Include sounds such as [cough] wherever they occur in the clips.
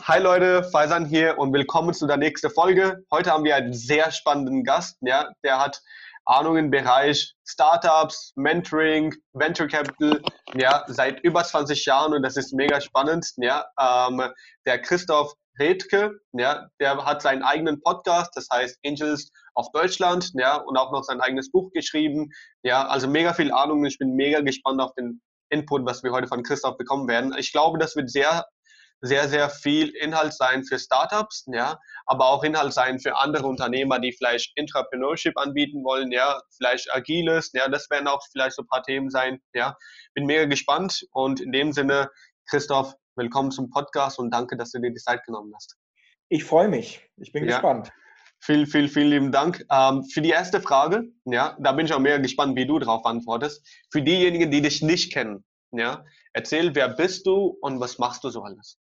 Hi Leute, Faisan hier und willkommen zu der nächsten Folge. Heute haben wir einen sehr spannenden Gast, ja, der hat Ahnung im Bereich Startups, Mentoring, Venture Capital, ja, seit über 20 Jahren und das ist mega spannend, ja. Ähm, der Christoph Redke, ja, der hat seinen eigenen Podcast, das heißt Angels of Deutschland, ja, und auch noch sein eigenes Buch geschrieben, ja, also mega viel Ahnung. Ich bin mega gespannt auf den Input, was wir heute von Christoph bekommen werden. Ich glaube, das wird sehr sehr, sehr viel Inhalt sein für Startups, ja, aber auch Inhalt sein für andere Unternehmer, die vielleicht Entrepreneurship anbieten wollen, ja, vielleicht Agiles, ja, das werden auch vielleicht so ein paar Themen sein, ja. Bin mega gespannt und in dem Sinne, Christoph, willkommen zum Podcast und danke, dass du dir die Zeit genommen hast. Ich freue mich. Ich bin ja. gespannt. Vielen, vielen, vielen lieben Dank. Ähm, für die erste Frage, ja, da bin ich auch mehr gespannt, wie du darauf antwortest. Für diejenigen, die dich nicht kennen, ja, erzähl, wer bist du und was machst du so alles?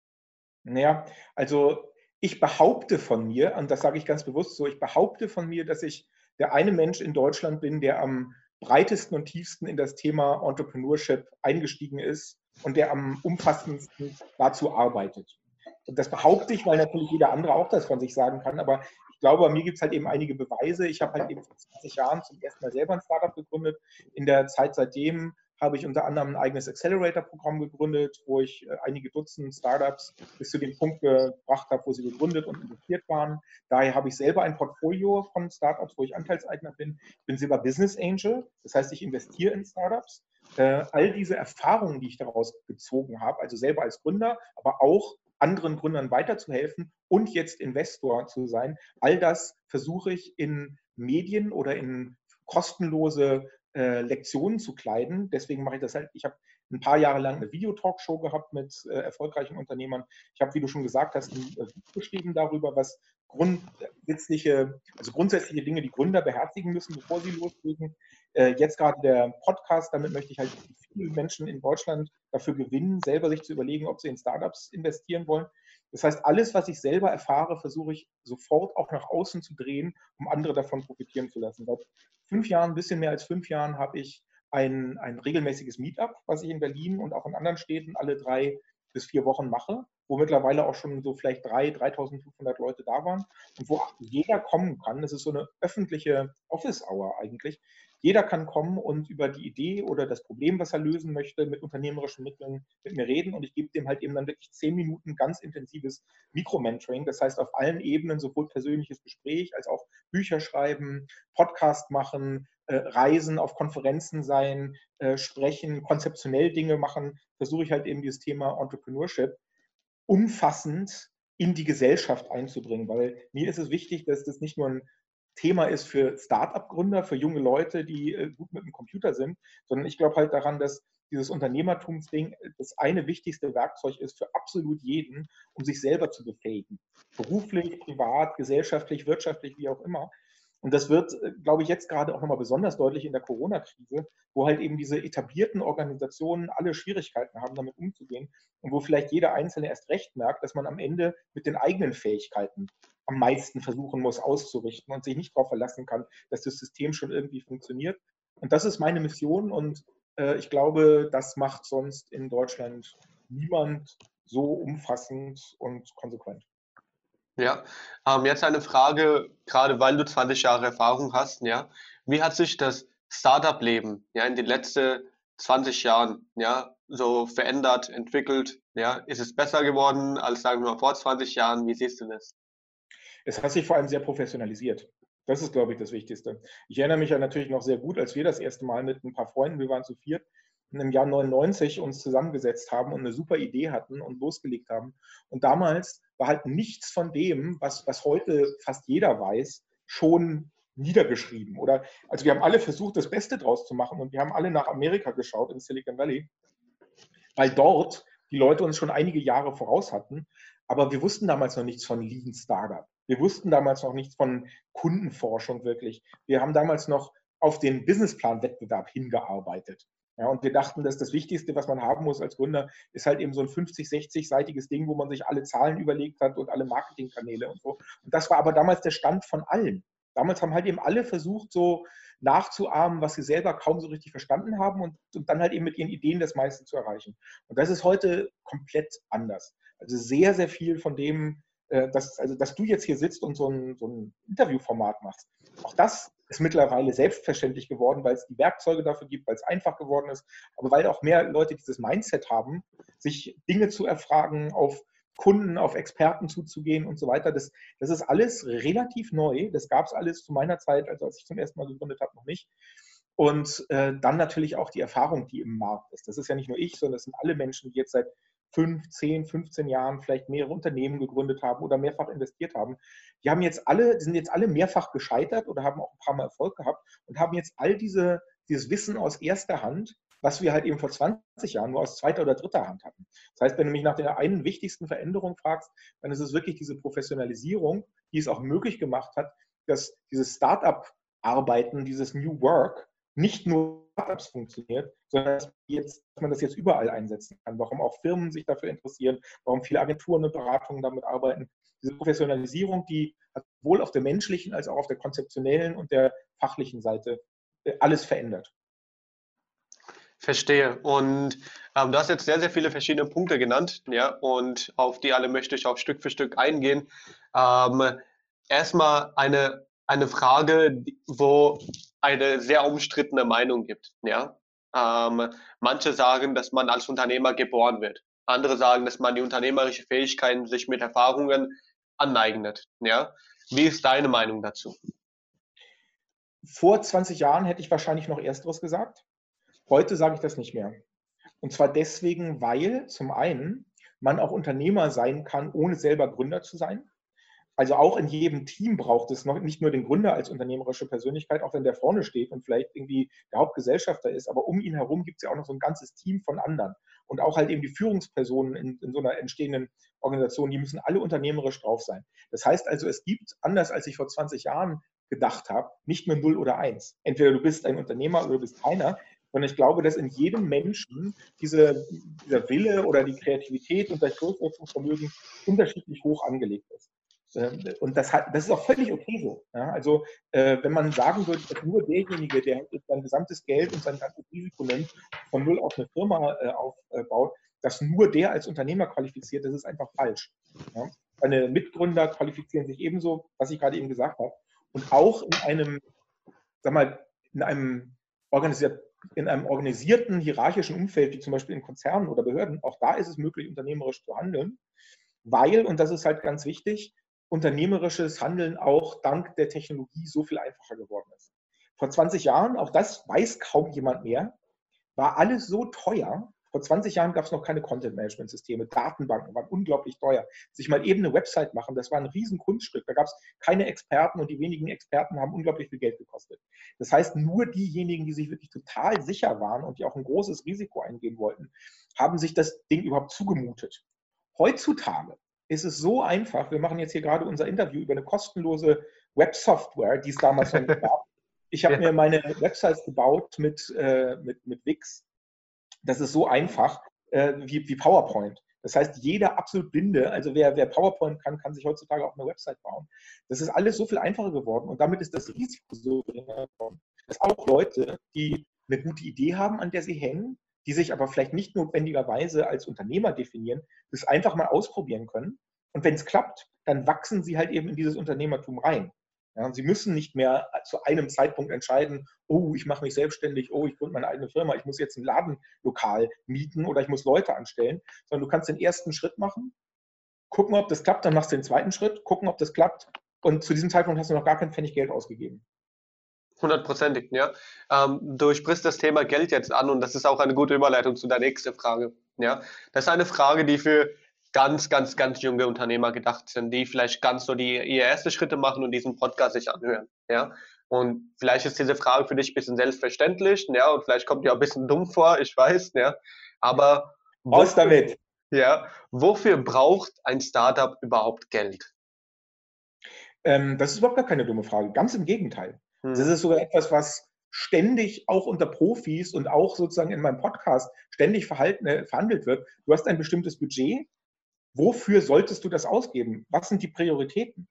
Naja, also ich behaupte von mir, und das sage ich ganz bewusst so, ich behaupte von mir, dass ich der eine Mensch in Deutschland bin, der am breitesten und tiefsten in das Thema Entrepreneurship eingestiegen ist und der am umfassendsten dazu arbeitet. Und das behaupte ich, weil natürlich jeder andere auch das von sich sagen kann, aber ich glaube, bei mir gibt es halt eben einige Beweise. Ich habe halt eben vor 20 Jahren zum ersten Mal selber ein Startup gegründet. In der Zeit seitdem habe ich unter anderem ein eigenes Accelerator-Programm gegründet, wo ich äh, einige Dutzend Startups bis zu dem Punkt gebracht habe, wo sie gegründet und investiert waren. Daher habe ich selber ein Portfolio von Startups, wo ich Anteilseigner bin. Ich bin selber Business Angel, das heißt, ich investiere in Startups. Äh, all diese Erfahrungen, die ich daraus gezogen habe, also selber als Gründer, aber auch anderen Gründern weiterzuhelfen und jetzt Investor zu sein, all das versuche ich in Medien oder in kostenlose äh, Lektionen zu kleiden. Deswegen mache ich das halt. Ich habe ein paar Jahre lang eine Videotalkshow gehabt mit äh, erfolgreichen Unternehmern. Ich habe, wie du schon gesagt hast, ein äh, Buch geschrieben darüber, was grundsätzliche, also grundsätzliche Dinge, die Gründer beherzigen müssen, bevor sie loslegen. Äh, jetzt gerade der Podcast, damit möchte ich halt viele Menschen in Deutschland dafür gewinnen, selber sich zu überlegen, ob sie in Startups investieren wollen. Das heißt, alles, was ich selber erfahre, versuche ich sofort auch nach außen zu drehen, um andere davon profitieren zu lassen. Fünf Jahren, ein bisschen mehr als fünf Jahren, habe ich ein, ein regelmäßiges Meetup, was ich in Berlin und auch in anderen Städten alle drei bis vier Wochen mache, wo mittlerweile auch schon so vielleicht 3.000, 3.500 Leute da waren und wo jeder kommen kann. Das ist so eine öffentliche Office-Hour eigentlich, jeder kann kommen und über die Idee oder das Problem, was er lösen möchte, mit unternehmerischen Mitteln mit mir reden. Und ich gebe dem halt eben dann wirklich zehn Minuten ganz intensives Mikromentoring. Das heißt, auf allen Ebenen sowohl persönliches Gespräch als auch Bücher schreiben, Podcast machen, äh, Reisen, auf Konferenzen sein, äh, sprechen, konzeptionell Dinge machen, versuche ich halt eben dieses Thema Entrepreneurship umfassend in die Gesellschaft einzubringen, weil mir ist es wichtig, dass das nicht nur ein Thema ist für Start-up-Gründer, für junge Leute, die äh, gut mit dem Computer sind, sondern ich glaube halt daran, dass dieses Unternehmertumsding äh, das eine wichtigste Werkzeug ist für absolut jeden, um sich selber zu befähigen. Beruflich, privat, gesellschaftlich, wirtschaftlich, wie auch immer. Und das wird, äh, glaube ich, jetzt gerade auch nochmal besonders deutlich in der Corona-Krise, wo halt eben diese etablierten Organisationen alle Schwierigkeiten haben, damit umzugehen und wo vielleicht jeder Einzelne erst recht merkt, dass man am Ende mit den eigenen Fähigkeiten am meisten versuchen muss auszurichten und sich nicht darauf verlassen kann, dass das System schon irgendwie funktioniert. Und das ist meine Mission und äh, ich glaube, das macht sonst in Deutschland niemand so umfassend und konsequent. Ja, ähm, jetzt eine Frage, gerade weil du 20 Jahre Erfahrung hast, ja, wie hat sich das Startup-Leben ja in den letzten 20 Jahren ja so verändert, entwickelt? Ja, ist es besser geworden als sagen wir mal vor 20 Jahren? Wie siehst du das? Es hat sich vor allem sehr professionalisiert. Das ist, glaube ich, das Wichtigste. Ich erinnere mich ja natürlich noch sehr gut, als wir das erste Mal mit ein paar Freunden, wir waren zu viert, im Jahr 99 uns zusammengesetzt haben und eine super Idee hatten und losgelegt haben. Und damals war halt nichts von dem, was, was heute fast jeder weiß, schon niedergeschrieben. Oder also wir haben alle versucht, das Beste draus zu machen und wir haben alle nach Amerika geschaut in Silicon Valley, weil dort die Leute uns schon einige Jahre voraus hatten. Aber wir wussten damals noch nichts von Lean Startup. Wir wussten damals noch nichts von Kundenforschung wirklich. Wir haben damals noch auf den Businessplan-Wettbewerb hingearbeitet. Ja, und wir dachten, dass das Wichtigste, was man haben muss als Gründer, ist halt eben so ein 50, 60-seitiges Ding, wo man sich alle Zahlen überlegt hat und alle Marketingkanäle und so. Und das war aber damals der Stand von allen. Damals haben halt eben alle versucht, so nachzuahmen, was sie selber kaum so richtig verstanden haben und, und dann halt eben mit ihren Ideen das meiste zu erreichen. Und das ist heute komplett anders. Also sehr, sehr viel von dem, äh, dass, also, dass du jetzt hier sitzt und so ein, so ein Interviewformat machst. Auch das ist mittlerweile selbstverständlich geworden, weil es die Werkzeuge dafür gibt, weil es einfach geworden ist, aber weil auch mehr Leute dieses Mindset haben, sich Dinge zu erfragen, auf Kunden, auf Experten zuzugehen und so weiter. Das, das ist alles relativ neu. Das gab es alles zu meiner Zeit, also als ich zum ersten Mal gegründet habe, noch nicht. Und äh, dann natürlich auch die Erfahrung, die im Markt ist. Das ist ja nicht nur ich, sondern es sind alle Menschen, die jetzt seit 5, 10, 15 Jahren vielleicht mehrere Unternehmen gegründet haben oder mehrfach investiert haben. Die haben jetzt alle, sind jetzt alle mehrfach gescheitert oder haben auch ein paar Mal Erfolg gehabt und haben jetzt all diese, dieses Wissen aus erster Hand, was wir halt eben vor 20 Jahren nur aus zweiter oder dritter Hand hatten. Das heißt, wenn du mich nach der einen wichtigsten Veränderung fragst, dann ist es wirklich diese Professionalisierung, die es auch möglich gemacht hat, dass dieses Startup-Arbeiten, dieses New Work nicht nur Startups funktioniert, sondern dass, jetzt, dass, man das jetzt überall einsetzen kann. Warum auch Firmen sich dafür interessieren, warum viele Agenturen und Beratungen damit arbeiten. Diese Professionalisierung, die hat sowohl auf der menschlichen als auch auf der konzeptionellen und der fachlichen Seite äh, alles verändert. Verstehe. Und ähm, du hast jetzt sehr, sehr viele verschiedene Punkte genannt, ja, und auf die alle möchte ich auch Stück für Stück eingehen. Ähm, erstmal eine, eine Frage, wo eine sehr umstrittene Meinung gibt. Ja? Ähm, manche sagen, dass man als Unternehmer geboren wird. Andere sagen, dass man die unternehmerische Fähigkeiten sich mit Erfahrungen aneignet. Ja? Wie ist deine Meinung dazu? Vor 20 Jahren hätte ich wahrscheinlich noch Ersteres gesagt. Heute sage ich das nicht mehr. Und zwar deswegen, weil zum einen man auch Unternehmer sein kann, ohne selber Gründer zu sein. Also auch in jedem Team braucht es noch nicht nur den Gründer als unternehmerische Persönlichkeit, auch wenn der vorne steht und vielleicht irgendwie der Hauptgesellschafter ist, aber um ihn herum gibt es ja auch noch so ein ganzes Team von anderen. Und auch halt eben die Führungspersonen in, in so einer entstehenden Organisation, die müssen alle unternehmerisch drauf sein. Das heißt also, es gibt, anders als ich vor 20 Jahren gedacht habe, nicht nur 0 oder 1. Entweder du bist ein Unternehmer oder du bist keiner, sondern ich glaube, dass in jedem Menschen diese, dieser Wille oder die Kreativität und das Durchsetzungsvermögen unterschiedlich hoch angelegt ist. Ähm, und das, hat, das ist auch völlig okay so. Ja? Also, äh, wenn man sagen würde, dass nur derjenige, der sein gesamtes Geld und sein ganzes Risiko nimmt, von null auf eine Firma äh, aufbaut, dass nur der als Unternehmer qualifiziert, das ist einfach falsch. Ja? Seine Mitgründer qualifizieren sich ebenso, was ich gerade eben gesagt habe. Und auch in einem, sag mal, in einem, in einem organisierten, hierarchischen Umfeld, wie zum Beispiel in Konzernen oder Behörden, auch da ist es möglich, unternehmerisch zu handeln, weil, und das ist halt ganz wichtig, unternehmerisches Handeln auch dank der Technologie so viel einfacher geworden ist. Vor 20 Jahren, auch das weiß kaum jemand mehr, war alles so teuer. Vor 20 Jahren gab es noch keine Content-Management-Systeme. Datenbanken waren unglaublich teuer. Sich mal eben eine Website machen, das war ein riesen Kunststück. Da gab es keine Experten und die wenigen Experten haben unglaublich viel Geld gekostet. Das heißt, nur diejenigen, die sich wirklich total sicher waren und die auch ein großes Risiko eingehen wollten, haben sich das Ding überhaupt zugemutet. Heutzutage ist es so einfach. Wir machen jetzt hier gerade unser Interview über eine kostenlose Websoftware, die es damals schon [laughs] gab. Ich habe ja. mir meine Websites gebaut mit, äh, mit, mit Wix. Das ist so einfach äh, wie, wie PowerPoint. Das heißt, jeder absolut Blinde, also wer, wer PowerPoint kann, kann sich heutzutage auch eine Website bauen. Das ist alles so viel einfacher geworden und damit ist das Risiko so geringer geworden, dass auch Leute, die eine gute Idee haben, an der sie hängen, die sich aber vielleicht nicht notwendigerweise als Unternehmer definieren, das einfach mal ausprobieren können. Und wenn es klappt, dann wachsen sie halt eben in dieses Unternehmertum rein. Ja, sie müssen nicht mehr zu einem Zeitpunkt entscheiden, oh, ich mache mich selbstständig, oh, ich gründe meine eigene Firma, ich muss jetzt ein Ladenlokal mieten oder ich muss Leute anstellen, sondern du kannst den ersten Schritt machen, gucken, ob das klappt, dann machst du den zweiten Schritt, gucken, ob das klappt und zu diesem Zeitpunkt hast du noch gar kein Pfennig Geld ausgegeben. Hundertprozentig, ja. Ähm, du sprichst das Thema Geld jetzt an und das ist auch eine gute Überleitung zu der nächsten Frage. Ja, das ist eine Frage, die für ganz, ganz, ganz junge Unternehmer gedacht sind, die vielleicht ganz so die ihre ersten Schritte machen und diesen Podcast sich anhören. Ja, und vielleicht ist diese Frage für dich ein bisschen selbstverständlich, ja, und vielleicht kommt dir auch ein bisschen dumm vor, ich weiß, ja. Aber was damit? Ja, wofür braucht ein Startup überhaupt Geld? Ähm, das ist überhaupt gar keine dumme Frage. Ganz im Gegenteil. Das hm. ist sogar etwas, was ständig auch unter Profis und auch sozusagen in meinem Podcast ständig verhalten, äh, verhandelt wird. Du hast ein bestimmtes Budget. Wofür solltest du das ausgeben? Was sind die Prioritäten?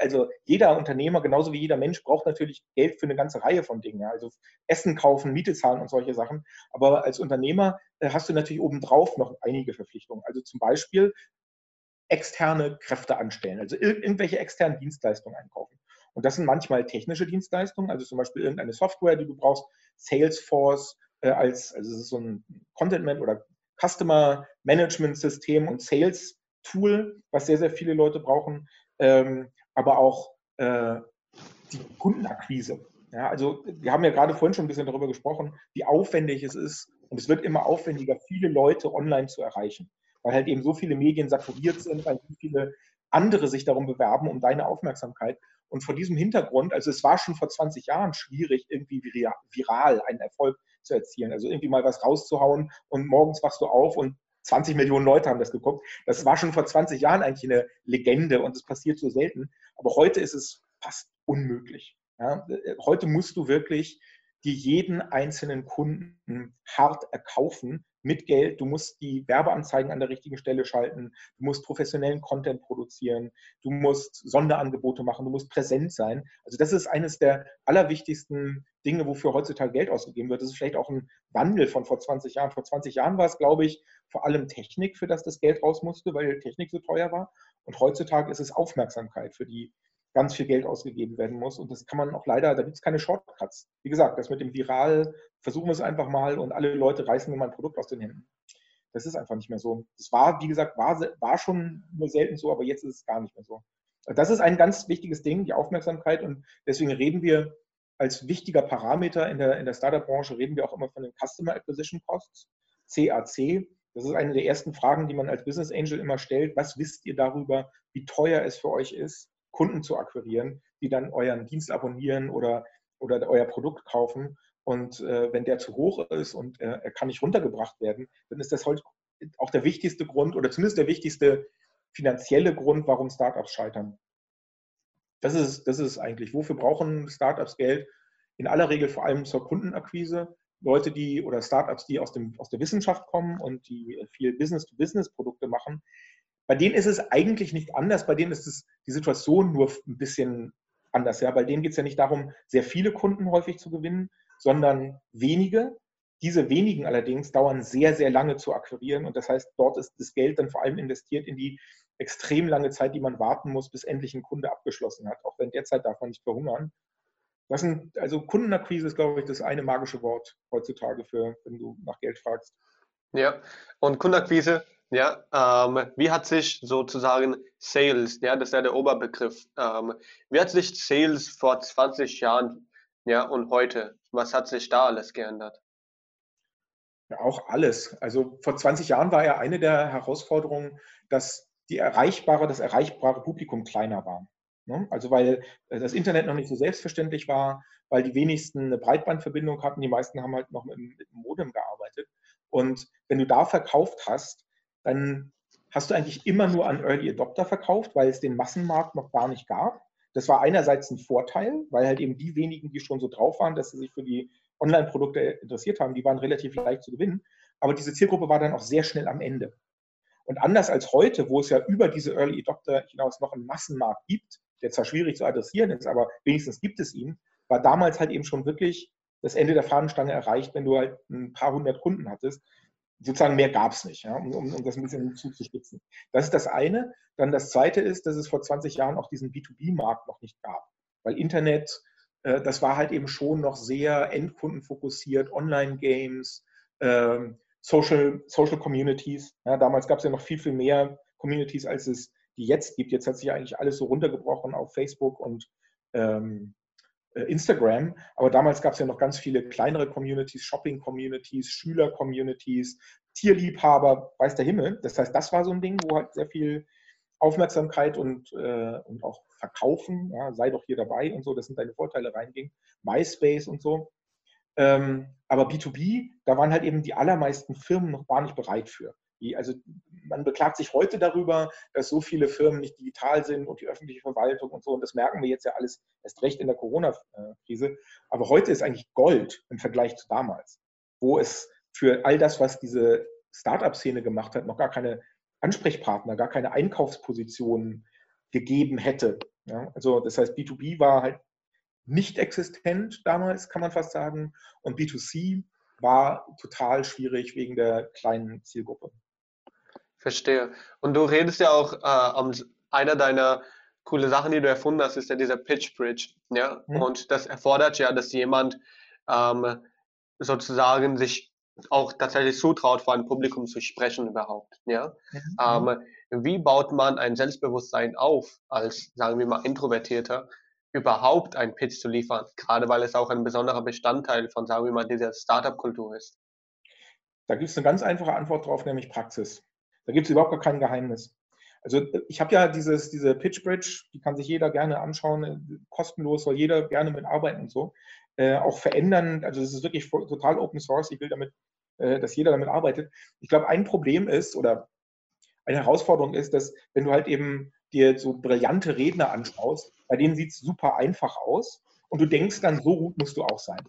also jeder Unternehmer, genauso wie jeder Mensch, braucht natürlich Geld für eine ganze Reihe von Dingen. Also Essen kaufen, Miete zahlen und solche Sachen. Aber als Unternehmer äh, hast du natürlich obendrauf noch einige Verpflichtungen. Also zum Beispiel externe Kräfte anstellen, also ir irgendwelche externen Dienstleistungen einkaufen. Und das sind manchmal technische Dienstleistungen, also zum Beispiel irgendeine Software, die du brauchst, Salesforce äh, als, also es ist so ein Content oder Customer Management System und Sales Tool, was sehr, sehr viele Leute brauchen, ähm, aber auch äh, die Kundenakquise. Ja, also wir haben ja gerade vorhin schon ein bisschen darüber gesprochen, wie aufwendig es ist und es wird immer aufwendiger, viele Leute online zu erreichen, weil halt eben so viele Medien saturiert sind, weil so viele andere sich darum bewerben, um deine Aufmerksamkeit. Und vor diesem Hintergrund, also es war schon vor 20 Jahren schwierig, irgendwie viral einen Erfolg zu erzielen. Also irgendwie mal was rauszuhauen und morgens wachst du auf und 20 Millionen Leute haben das geguckt. Das war schon vor 20 Jahren eigentlich eine Legende und es passiert so selten. Aber heute ist es fast unmöglich. Ja? Heute musst du wirklich dir jeden einzelnen Kunden hart erkaufen mit Geld. Du musst die Werbeanzeigen an der richtigen Stelle schalten. Du musst professionellen Content produzieren. Du musst Sonderangebote machen. Du musst präsent sein. Also das ist eines der allerwichtigsten Dinge, wofür heutzutage Geld ausgegeben wird. Das ist vielleicht auch ein Wandel von vor 20 Jahren. Vor 20 Jahren war es, glaube ich, vor allem Technik, für das das Geld raus musste, weil Technik so teuer war. Und heutzutage ist es Aufmerksamkeit, für die ganz viel Geld ausgegeben werden muss. Und das kann man auch leider, da gibt es keine Shortcuts. Wie gesagt, das mit dem Viral, versuchen wir es einfach mal und alle Leute reißen mir mein Produkt aus den Händen. Das ist einfach nicht mehr so. Das war, wie gesagt, war, war schon nur selten so, aber jetzt ist es gar nicht mehr so. Das ist ein ganz wichtiges Ding, die Aufmerksamkeit. Und deswegen reden wir als wichtiger Parameter in der, in der Startup-Branche, reden wir auch immer von den Customer Acquisition Costs, CAC. Das ist eine der ersten Fragen, die man als Business Angel immer stellt. Was wisst ihr darüber, wie teuer es für euch ist, Kunden zu akquirieren, die dann euren Dienst abonnieren oder, oder euer Produkt kaufen. Und äh, wenn der zu hoch ist und äh, er kann nicht runtergebracht werden, dann ist das heute auch der wichtigste Grund oder zumindest der wichtigste finanzielle Grund, warum Startups scheitern. Das ist, das ist eigentlich, wofür brauchen Startups Geld? In aller Regel vor allem zur Kundenakquise. Leute, die oder Startups, die aus, dem, aus der Wissenschaft kommen und die viel Business-to-Business-Produkte machen, bei denen ist es eigentlich nicht anders. Bei denen ist es die Situation nur ein bisschen anders. Ja? Bei denen geht es ja nicht darum, sehr viele Kunden häufig zu gewinnen, sondern wenige. Diese wenigen allerdings dauern sehr, sehr lange zu akquirieren. Und das heißt, dort ist das Geld dann vor allem investiert in die extrem lange Zeit, die man warten muss, bis endlich ein Kunde abgeschlossen hat. Auch wenn derzeit darf man nicht verhungern. Das sind, also Kundenakquise ist, glaube ich, das eine magische Wort heutzutage für, wenn du nach Geld fragst. Ja, und Kundenakquise ja, ähm, wie hat sich sozusagen Sales, ja, das ist ja der Oberbegriff, ähm, wie hat sich Sales vor 20 Jahren ja, und heute, was hat sich da alles geändert? Ja, auch alles. Also vor 20 Jahren war ja eine der Herausforderungen, dass die erreichbare, das erreichbare Publikum kleiner war. Ne? Also weil äh, das Internet noch nicht so selbstverständlich war, weil die wenigsten eine Breitbandverbindung hatten, die meisten haben halt noch mit, mit dem Modem gearbeitet. Und wenn du da verkauft hast, dann hast du eigentlich immer nur an Early Adopter verkauft, weil es den Massenmarkt noch gar nicht gab. Das war einerseits ein Vorteil, weil halt eben die wenigen, die schon so drauf waren, dass sie sich für die Online-Produkte interessiert haben, die waren relativ leicht zu gewinnen. Aber diese Zielgruppe war dann auch sehr schnell am Ende. Und anders als heute, wo es ja über diese Early Adopter hinaus noch einen Massenmarkt gibt, der zwar schwierig zu adressieren ist, aber wenigstens gibt es ihn, war damals halt eben schon wirklich das Ende der Fahnenstange erreicht, wenn du halt ein paar hundert Kunden hattest sozusagen mehr gab es nicht, ja, um, um, um, das ein bisschen zuzuspitzen. Das ist das eine. Dann das zweite ist, dass es vor 20 Jahren auch diesen B2B-Markt noch nicht gab. Weil Internet, äh, das war halt eben schon noch sehr endkundenfokussiert, Online-Games, äh, Social, Social Communities. Ja, damals gab es ja noch viel, viel mehr Communities, als es die jetzt gibt. Jetzt hat sich eigentlich alles so runtergebrochen auf Facebook und ähm, äh, Instagram, aber damals gab es ja noch ganz viele kleinere Communities, Shopping-Communities, Schüler-Communities, Tierliebhaber, weiß der Himmel. Das heißt, das war so ein Ding, wo halt sehr viel Aufmerksamkeit und, äh, und auch Verkaufen, ja, sei doch hier dabei und so, das sind deine Vorteile reinging. MySpace und so. Ähm, aber B2B, da waren halt eben die allermeisten Firmen noch gar nicht bereit für. Die, also man beklagt sich heute darüber, dass so viele Firmen nicht digital sind und die öffentliche Verwaltung und so. Und das merken wir jetzt ja alles erst recht in der Corona-Krise. Aber heute ist eigentlich Gold im Vergleich zu damals, wo es für all das, was diese Startup-Szene gemacht hat, noch gar keine Ansprechpartner, gar keine Einkaufspositionen gegeben hätte. Ja, also das heißt, B2B war halt nicht existent damals, kann man fast sagen. Und B2C war total schwierig wegen der kleinen Zielgruppe. Verstehe. Und du redest ja auch, äh, um, einer deiner coole Sachen, die du erfunden hast, ist ja dieser Pitch Bridge. Ja? Mhm. Und das erfordert ja, dass jemand ähm, sozusagen sich auch tatsächlich zutraut, vor einem Publikum zu sprechen überhaupt. Ja? Mhm. Ähm, wie baut man ein Selbstbewusstsein auf, als, sagen wir mal, Introvertierter, überhaupt einen Pitch zu liefern? Gerade weil es auch ein besonderer Bestandteil von, sagen wir mal, dieser Startup-Kultur ist. Da gibt es eine ganz einfache Antwort drauf, nämlich Praxis. Da gibt es überhaupt gar kein Geheimnis. Also ich habe ja dieses, diese Pitch Bridge, die kann sich jeder gerne anschauen, kostenlos, soll jeder gerne mitarbeiten und so. Äh, auch verändern, also das ist wirklich total Open Source, ich will damit, äh, dass jeder damit arbeitet. Ich glaube, ein Problem ist oder eine Herausforderung ist, dass wenn du halt eben dir so brillante Redner anschaust, bei denen sieht es super einfach aus und du denkst dann, so gut musst du auch sein.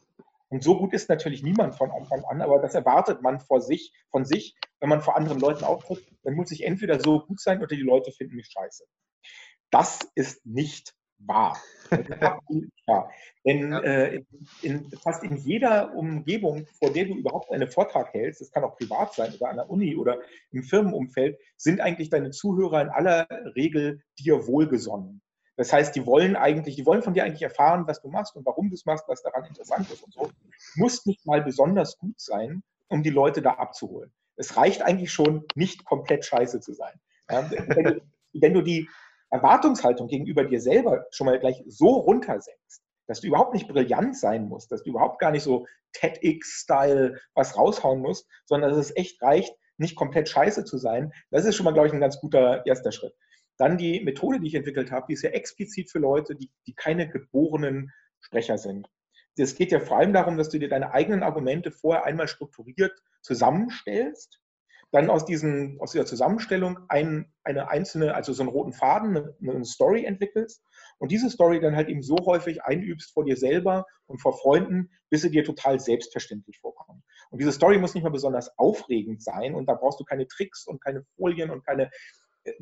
Und so gut ist natürlich niemand von Anfang an, aber das erwartet man vor sich, von sich, wenn man vor anderen Leuten auftritt, dann muss ich entweder so gut sein oder die Leute finden mich scheiße. Das ist nicht wahr. [laughs] ja. Denn äh, in, fast in jeder Umgebung, vor der du überhaupt einen Vortrag hältst, das kann auch privat sein oder an der Uni oder im Firmenumfeld, sind eigentlich deine Zuhörer in aller Regel dir wohlgesonnen. Das heißt, die wollen eigentlich, die wollen von dir eigentlich erfahren, was du machst und warum du es machst, was daran interessant ist und so. Du musst nicht mal besonders gut sein, um die Leute da abzuholen. Es reicht eigentlich schon, nicht komplett scheiße zu sein. Wenn, du, wenn du die Erwartungshaltung gegenüber dir selber schon mal gleich so runtersenkst, dass du überhaupt nicht brillant sein musst, dass du überhaupt gar nicht so TEDx-Style was raushauen musst, sondern dass es echt reicht, nicht komplett scheiße zu sein, das ist schon mal, glaube ich, ein ganz guter erster Schritt. Dann die Methode, die ich entwickelt habe, die ist ja explizit für Leute, die, die keine geborenen Sprecher sind. Es geht ja vor allem darum, dass du dir deine eigenen Argumente vorher einmal strukturiert zusammenstellst, dann aus, diesen, aus dieser Zusammenstellung ein, eine einzelne, also so einen roten Faden, eine, eine Story entwickelst und diese Story dann halt eben so häufig einübst vor dir selber und vor Freunden, bis sie dir total selbstverständlich vorkommt. Und diese Story muss nicht mal besonders aufregend sein und da brauchst du keine Tricks und keine Folien und keine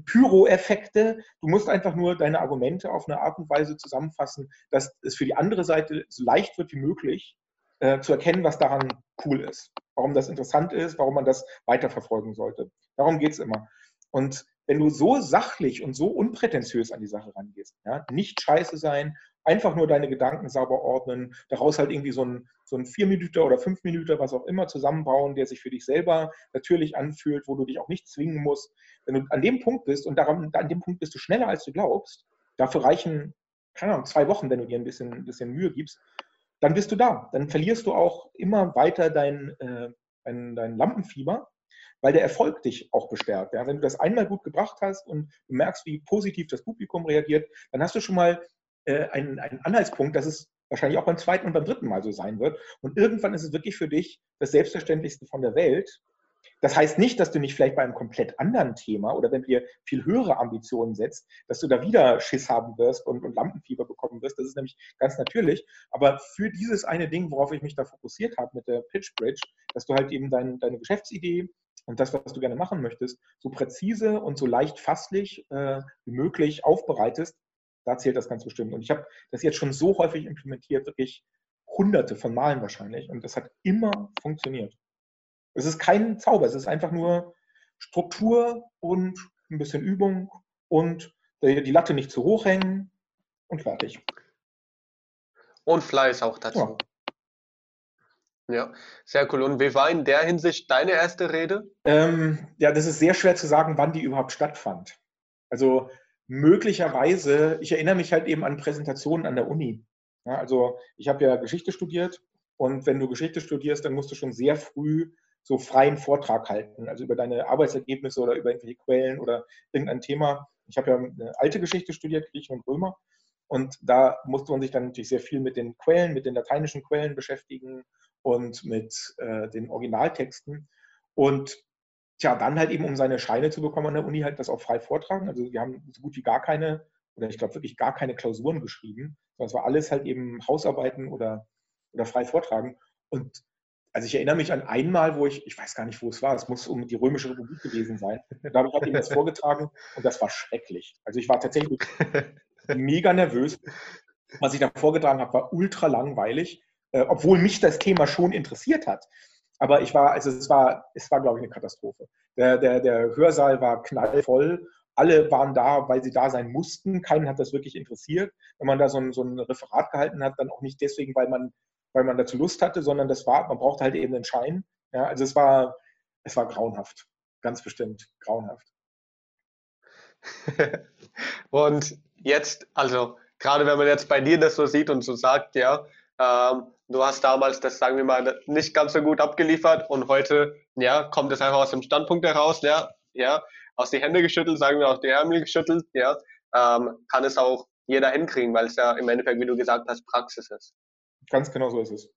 Pyro-Effekte. Du musst einfach nur deine Argumente auf eine Art und Weise zusammenfassen, dass es für die andere Seite so leicht wird wie möglich äh, zu erkennen, was daran cool ist, warum das interessant ist, warum man das weiterverfolgen sollte. Darum geht es immer. Und wenn du so sachlich und so unprätentiös an die Sache rangehst, ja, nicht scheiße sein, einfach nur deine Gedanken sauber ordnen, daraus halt irgendwie so ein, so ein vier Minuten oder fünf Minuten, was auch immer, zusammenbauen, der sich für dich selber natürlich anfühlt, wo du dich auch nicht zwingen musst. Wenn du an dem Punkt bist und daran, an dem Punkt bist du schneller, als du glaubst, dafür reichen, keine Ahnung, zwei Wochen, wenn du dir ein bisschen, bisschen Mühe gibst, dann bist du da. Dann verlierst du auch immer weiter dein, äh, dein, dein Lampenfieber weil der Erfolg dich auch bestärkt. Ja? Wenn du das einmal gut gebracht hast und du merkst, wie positiv das Publikum reagiert, dann hast du schon mal äh, einen, einen Anhaltspunkt, dass es wahrscheinlich auch beim zweiten und beim dritten Mal so sein wird. Und irgendwann ist es wirklich für dich das Selbstverständlichste von der Welt. Das heißt nicht, dass du nicht vielleicht bei einem komplett anderen Thema oder wenn du dir viel höhere Ambitionen setzt, dass du da wieder Schiss haben wirst und, und Lampenfieber bekommen wirst. Das ist nämlich ganz natürlich. Aber für dieses eine Ding, worauf ich mich da fokussiert habe mit der Pitch Bridge, dass du halt eben dein, deine Geschäftsidee und das, was du gerne machen möchtest, so präzise und so leicht fasslich äh, wie möglich aufbereitest, da zählt das ganz bestimmt. Und ich habe das jetzt schon so häufig implementiert, wirklich hunderte von Malen wahrscheinlich. Und das hat immer funktioniert. Es ist kein Zauber, es ist einfach nur Struktur und ein bisschen Übung und die Latte nicht zu hoch hängen und fertig. Und Fleiß auch dazu. Ja. Ja, sehr cool. Und wie war in der Hinsicht deine erste Rede? Ähm, ja, das ist sehr schwer zu sagen, wann die überhaupt stattfand. Also möglicherweise, ich erinnere mich halt eben an Präsentationen an der Uni. Ja, also ich habe ja Geschichte studiert und wenn du Geschichte studierst, dann musst du schon sehr früh so freien Vortrag halten, also über deine Arbeitsergebnisse oder über irgendwelche Quellen oder irgendein Thema. Ich habe ja eine alte Geschichte studiert, Griechen und Römer. Und da musste man sich dann natürlich sehr viel mit den Quellen, mit den lateinischen Quellen beschäftigen und mit äh, den Originaltexten. Und tja, dann halt eben, um seine Scheine zu bekommen an der Uni, halt das auch frei vortragen. Also wir haben so gut wie gar keine, oder ich glaube wirklich gar keine Klausuren geschrieben, sondern es war alles halt eben Hausarbeiten oder, oder frei vortragen. Und also ich erinnere mich an einmal, wo ich, ich weiß gar nicht, wo es war, es muss um die Römische Republik gewesen sein. Da habe ich halt eben das vorgetragen und das war schrecklich. Also ich war tatsächlich [laughs] mega nervös. Was ich da vorgetragen habe, war ultra langweilig äh, obwohl mich das Thema schon interessiert hat. Aber ich war, also es war, es war, glaube ich, eine Katastrophe. Der, der, der Hörsaal war knallvoll. Alle waren da, weil sie da sein mussten. Keinen hat das wirklich interessiert. Wenn man da so ein, so ein Referat gehalten hat, dann auch nicht deswegen, weil man, weil man dazu Lust hatte, sondern das war, man brauchte halt eben einen Schein. Ja, also es war, es war grauenhaft. Ganz bestimmt grauenhaft. [laughs] und jetzt, also gerade wenn man jetzt bei dir das so sieht und so sagt, ja, ähm, du hast damals das, sagen wir mal, nicht ganz so gut abgeliefert und heute, ja, kommt es einfach aus dem Standpunkt heraus, ja, ja, aus die Hände geschüttelt, sagen wir aus die Ärmel geschüttelt, ja, ähm, kann es auch jeder hinkriegen, weil es ja im Endeffekt, wie du gesagt hast, Praxis ist. Ganz genau so ist es.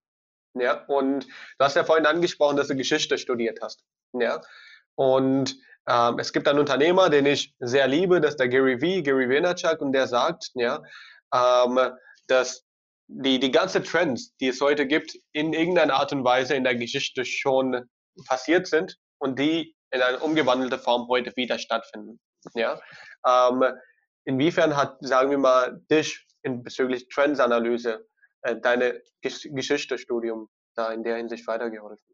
Ja, und du hast ja vorhin angesprochen, dass du Geschichte studiert hast. Ja, und ähm, es gibt einen Unternehmer, den ich sehr liebe, das ist der Gary V, Gary Vaynerchuk, und der sagt, ja, ähm, dass die, die ganze Trends, die es heute gibt, in irgendeiner Art und Weise in der Geschichte schon passiert sind und die in einer umgewandelten Form heute wieder stattfinden. Ja? Ähm, inwiefern hat, sagen wir mal, dich in bezüglich Trendsanalyse äh, deine Gesch Geschichtestudium da in der Hinsicht weitergeholfen?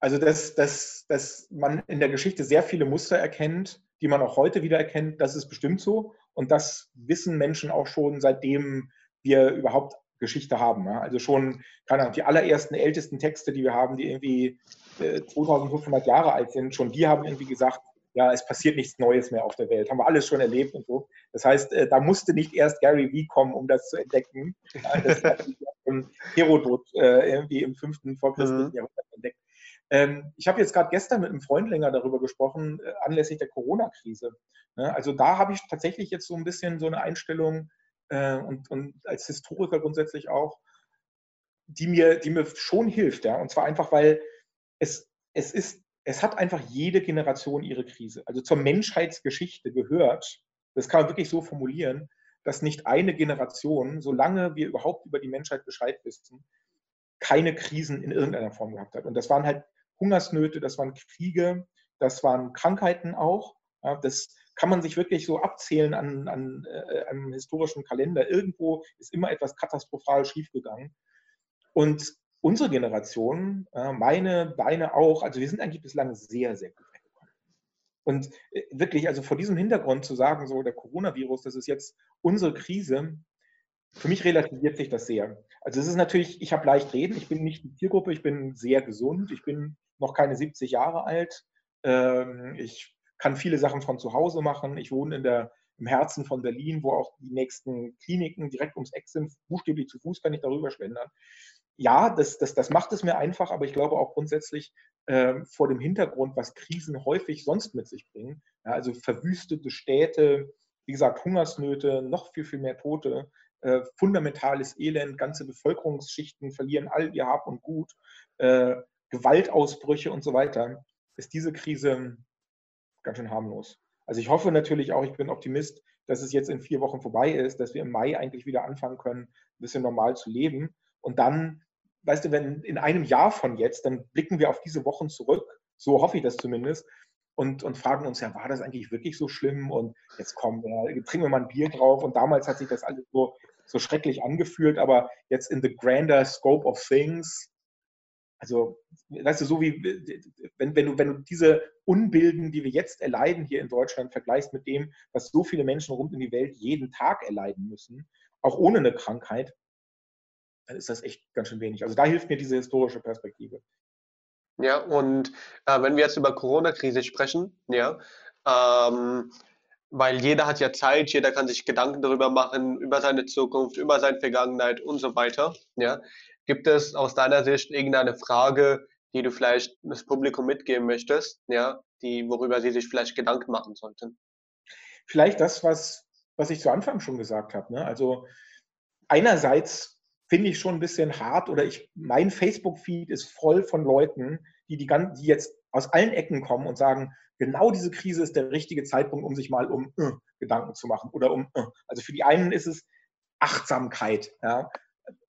Also, dass, dass, dass man in der Geschichte sehr viele Muster erkennt, die man auch heute wieder erkennt, das ist bestimmt so. Und das wissen Menschen auch schon, seitdem wir überhaupt Geschichte haben. Ja? Also schon, keine Ahnung, die allerersten ältesten Texte, die wir haben, die irgendwie äh, 2500 Jahre alt sind, schon die haben irgendwie gesagt, ja, es passiert nichts Neues mehr auf der Welt. Haben wir alles schon erlebt und so. Das heißt, äh, da musste nicht erst Gary Vee kommen, um das zu entdecken. Ja, das hat Herodot äh, irgendwie im fünften vorchristlichen mhm. Jahrhundert. Ähm, ich habe jetzt gerade gestern mit einem Freund länger darüber gesprochen, äh, anlässlich der Corona-Krise. Ne? Also da habe ich tatsächlich jetzt so ein bisschen so eine Einstellung äh, und, und, als Historiker grundsätzlich auch, die mir, die mir schon hilft. Ja? Und zwar einfach, weil es, es ist, es hat einfach jede Generation ihre Krise. Also zur Menschheitsgeschichte gehört, das kann man wirklich so formulieren, dass nicht eine Generation, solange wir überhaupt über die Menschheit Bescheid wissen, keine Krisen in irgendeiner Form gehabt hat. Und das waren halt Hungersnöte, das waren Kriege, das waren Krankheiten auch. Das kann man sich wirklich so abzählen an, an äh, einem historischen Kalender. Irgendwo ist immer etwas katastrophal schiefgegangen. Und unsere Generation, äh, meine, deine auch, also wir sind eigentlich bislang sehr, sehr gut weggekommen. Und äh, wirklich, also vor diesem Hintergrund zu sagen, so der Coronavirus, das ist jetzt unsere Krise, für mich relativiert sich das sehr. Also es ist natürlich, ich habe leicht reden, ich bin nicht die Zielgruppe, ich bin sehr gesund, ich bin noch keine 70 Jahre alt. Ähm, ich kann viele Sachen von zu Hause machen. Ich wohne in der, im Herzen von Berlin, wo auch die nächsten Kliniken direkt ums Eck sind. Buchstäblich zu Fuß kann ich darüber schlendern. Ja, das, das, das macht es mir einfach, aber ich glaube auch grundsätzlich äh, vor dem Hintergrund, was Krisen häufig sonst mit sich bringen. Ja, also verwüstete Städte, wie gesagt, Hungersnöte, noch viel, viel mehr Tote, äh, fundamentales Elend, ganze Bevölkerungsschichten verlieren all ihr Hab und Gut. Äh, Gewaltausbrüche und so weiter, ist diese Krise ganz schön harmlos. Also ich hoffe natürlich auch, ich bin Optimist, dass es jetzt in vier Wochen vorbei ist, dass wir im Mai eigentlich wieder anfangen können, ein bisschen normal zu leben. Und dann, weißt du, wenn in einem Jahr von jetzt, dann blicken wir auf diese Wochen zurück, so hoffe ich das zumindest, und, und fragen uns, ja, war das eigentlich wirklich so schlimm? Und jetzt kommen wir, trinken wir mal ein Bier drauf. Und damals hat sich das alles so, so schrecklich angefühlt, aber jetzt in the grander scope of things also, weißt du, so wie, wenn, wenn, du, wenn du diese Unbilden, die wir jetzt erleiden hier in Deutschland, vergleichst mit dem, was so viele Menschen rund in die Welt jeden Tag erleiden müssen, auch ohne eine Krankheit, dann ist das echt ganz schön wenig. Also da hilft mir diese historische Perspektive. Ja, und äh, wenn wir jetzt über Corona-Krise sprechen, ja, ähm, weil jeder hat ja Zeit, jeder kann sich Gedanken darüber machen, über seine Zukunft, über seine Vergangenheit und so weiter. Ja. Gibt es aus deiner Sicht irgendeine Frage, die du vielleicht das Publikum mitgeben möchtest, ja, die, worüber sie sich vielleicht Gedanken machen sollten? Vielleicht das, was, was ich zu Anfang schon gesagt habe. Ne? Also einerseits finde ich schon ein bisschen hart oder ich, mein Facebook-Feed ist voll von Leuten, die, die, die jetzt aus allen Ecken kommen und sagen, genau diese Krise ist der richtige Zeitpunkt, um sich mal um äh, Gedanken zu machen oder um, äh. also für die einen ist es Achtsamkeit, ja,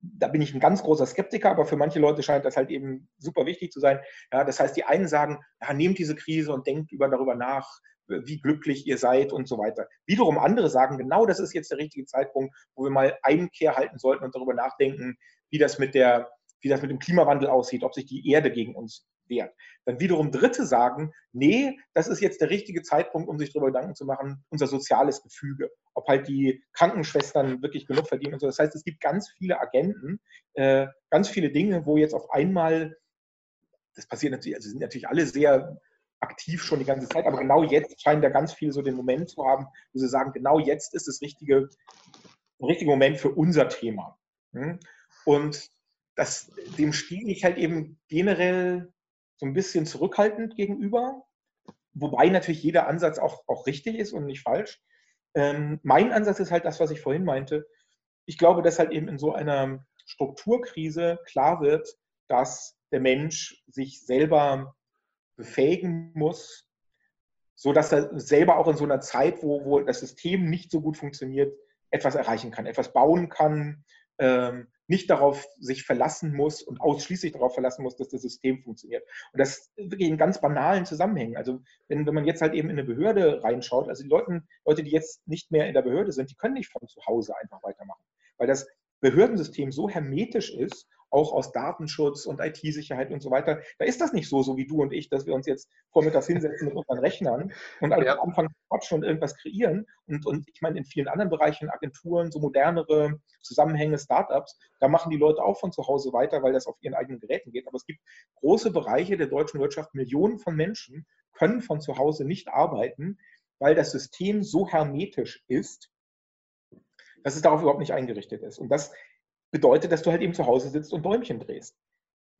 da bin ich ein ganz großer Skeptiker, aber für manche Leute scheint das halt eben super wichtig zu sein. Ja, das heißt, die einen sagen, ja, nehmt diese Krise und denkt über, darüber nach, wie glücklich ihr seid und so weiter. Wiederum andere sagen, genau das ist jetzt der richtige Zeitpunkt, wo wir mal Einkehr halten sollten und darüber nachdenken, wie das mit der wie das mit dem Klimawandel aussieht, ob sich die Erde gegen uns wert. Dann wiederum Dritte sagen, nee, das ist jetzt der richtige Zeitpunkt, um sich darüber Gedanken zu machen, unser soziales Gefüge, ob halt die Krankenschwestern wirklich genug verdienen und so. Das heißt, es gibt ganz viele Agenten, äh, ganz viele Dinge, wo jetzt auf einmal, das passiert natürlich, also sind natürlich alle sehr aktiv schon die ganze Zeit, aber genau jetzt scheinen da ganz viele so den Moment zu haben, wo sie sagen, genau jetzt ist das richtige, ein richtiger Moment für unser Thema. Hm? Und das, dem stehe ich halt eben generell so ein bisschen zurückhaltend gegenüber, wobei natürlich jeder Ansatz auch, auch richtig ist und nicht falsch. Ähm, mein Ansatz ist halt das, was ich vorhin meinte. Ich glaube, dass halt eben in so einer Strukturkrise klar wird, dass der Mensch sich selber befähigen muss, so dass er selber auch in so einer Zeit, wo, wo das System nicht so gut funktioniert, etwas erreichen kann, etwas bauen kann, ähm, nicht darauf sich verlassen muss und ausschließlich darauf verlassen muss, dass das System funktioniert. Und das wirklich in ganz banalen Zusammenhängen. Also wenn, wenn man jetzt halt eben in eine Behörde reinschaut, also die Leute, Leute, die jetzt nicht mehr in der Behörde sind, die können nicht von zu Hause einfach weitermachen, weil das Behördensystem so hermetisch ist auch aus Datenschutz und IT-Sicherheit und so weiter. Da ist das nicht so, so wie du und ich, dass wir uns jetzt vormittags hinsetzen mit unseren Rechnern und ja. am Anfang quatschen und irgendwas kreieren. Und, und ich meine, in vielen anderen Bereichen, Agenturen, so modernere Zusammenhänge, Startups, da machen die Leute auch von zu Hause weiter, weil das auf ihren eigenen Geräten geht. Aber es gibt große Bereiche der deutschen Wirtschaft, Millionen von Menschen können von zu Hause nicht arbeiten, weil das System so hermetisch ist, dass es darauf überhaupt nicht eingerichtet ist. Und das bedeutet, dass du halt eben zu Hause sitzt und Däumchen drehst.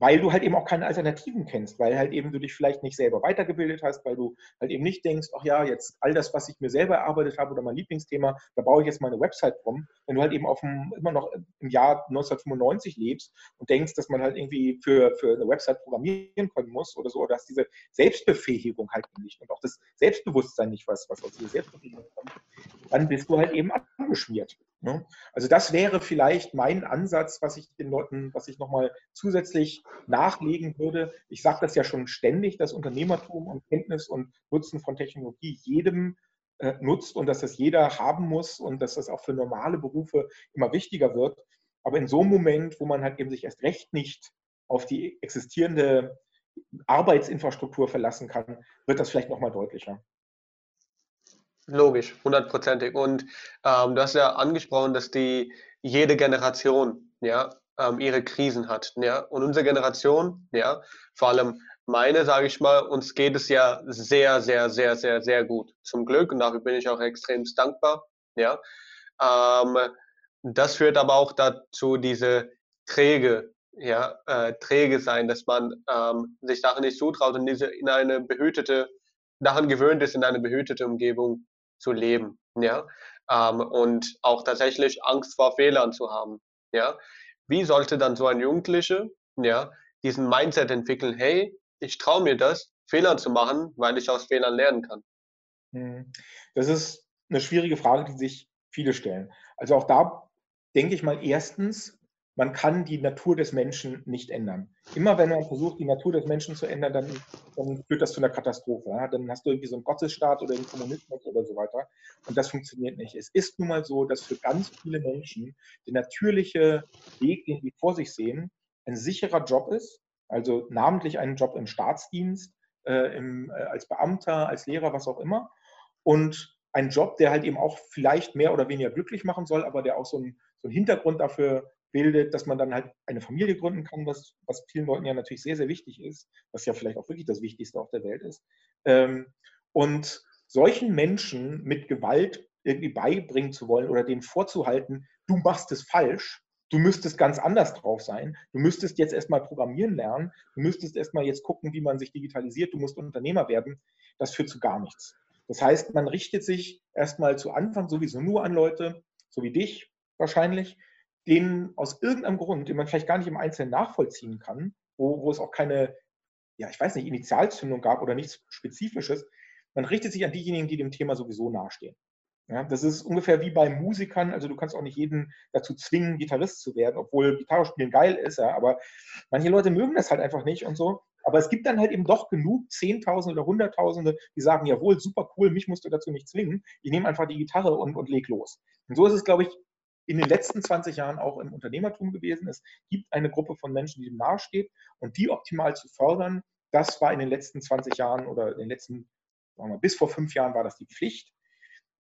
Weil du halt eben auch keine Alternativen kennst, weil halt eben du dich vielleicht nicht selber weitergebildet hast, weil du halt eben nicht denkst, ach ja, jetzt all das, was ich mir selber erarbeitet habe oder mein Lieblingsthema, da baue ich jetzt meine Website rum. Wenn du halt eben auf dem, immer noch im Jahr 1995 lebst und denkst, dass man halt irgendwie für, für eine Website programmieren können muss oder so, oder dass diese Selbstbefähigung halt nicht und auch das Selbstbewusstsein nicht, was, was aus dieser Selbstbefähigung kommt, dann bist du halt eben angeschmiert. Ne? Also das wäre vielleicht mein Ansatz, was ich den Leuten, was ich nochmal zusätzlich nachlegen würde. Ich sage das ja schon ständig, dass Unternehmertum und Kenntnis und Nutzen von Technologie jedem äh, nutzt und dass das jeder haben muss und dass das auch für normale Berufe immer wichtiger wird. Aber in so einem Moment, wo man halt eben sich erst recht nicht auf die existierende Arbeitsinfrastruktur verlassen kann, wird das vielleicht nochmal deutlicher. Logisch, hundertprozentig. Und ähm, du hast ja angesprochen, dass die jede Generation ja ähm, ihre Krisen hat. Ja, und unsere Generation, ja, vor allem meine, sage ich mal, uns geht es ja sehr, sehr, sehr, sehr, sehr gut. Zum Glück und dafür bin ich auch extrem dankbar. Ja, ähm, das führt aber auch dazu, diese träge, ja, äh, träge sein, dass man ähm, sich Sachen nicht zutraut und diese in eine behütete, daran gewöhnt ist, in eine behütete Umgebung zu leben, ja, ähm, und auch tatsächlich Angst vor Fehlern zu haben, ja. Wie sollte dann so ein Jugendliche, ja, diesen Mindset entwickeln, hey, ich traue mir das, Fehler zu machen, weil ich aus Fehlern lernen kann? Hm. Das ist eine schwierige Frage, die sich viele stellen. Also auch da denke ich mal erstens, man kann die Natur des Menschen nicht ändern. Immer wenn man versucht, die Natur des Menschen zu ändern, dann, dann führt das zu einer Katastrophe. Ja? Dann hast du irgendwie so einen Gottesstaat oder einen Kommunismus oder so weiter. Und das funktioniert nicht. Es ist nun mal so, dass für ganz viele Menschen der natürliche Weg, den sie vor sich sehen, ein sicherer Job ist, also namentlich einen Job im Staatsdienst, äh, im, äh, als Beamter, als Lehrer, was auch immer. Und ein Job, der halt eben auch vielleicht mehr oder weniger glücklich machen soll, aber der auch so einen, so einen Hintergrund dafür bildet, dass man dann halt eine Familie gründen kann, was, was vielen Leuten ja natürlich sehr, sehr wichtig ist, was ja vielleicht auch wirklich das Wichtigste auf der Welt ist. Ähm, und solchen Menschen mit Gewalt irgendwie beibringen zu wollen oder denen vorzuhalten, du machst es falsch, du müsstest ganz anders drauf sein, du müsstest jetzt erstmal programmieren lernen, du müsstest erstmal jetzt gucken, wie man sich digitalisiert, du musst Unternehmer werden, das führt zu gar nichts. Das heißt, man richtet sich erstmal zu Anfang sowieso nur an Leute, so wie dich wahrscheinlich, denen aus irgendeinem Grund, den man vielleicht gar nicht im Einzelnen nachvollziehen kann, wo, wo es auch keine, ja, ich weiß nicht, Initialzündung gab oder nichts Spezifisches, man richtet sich an diejenigen, die dem Thema sowieso nahestehen. Ja, das ist ungefähr wie bei Musikern, also du kannst auch nicht jeden dazu zwingen, Gitarrist zu werden, obwohl Gitarre spielen geil ist, ja, aber manche Leute mögen das halt einfach nicht und so. Aber es gibt dann halt eben doch genug, Zehntausende oder Hunderttausende, die sagen, jawohl, super cool, mich musst du dazu nicht zwingen, ich nehme einfach die Gitarre und, und leg los. Und so ist es, glaube ich, in den letzten 20 Jahren auch im Unternehmertum gewesen. Es gibt eine Gruppe von Menschen, die dem nahesteht und die optimal zu fördern, das war in den letzten 20 Jahren oder in den letzten, sagen wir, bis vor fünf Jahren war das die Pflicht.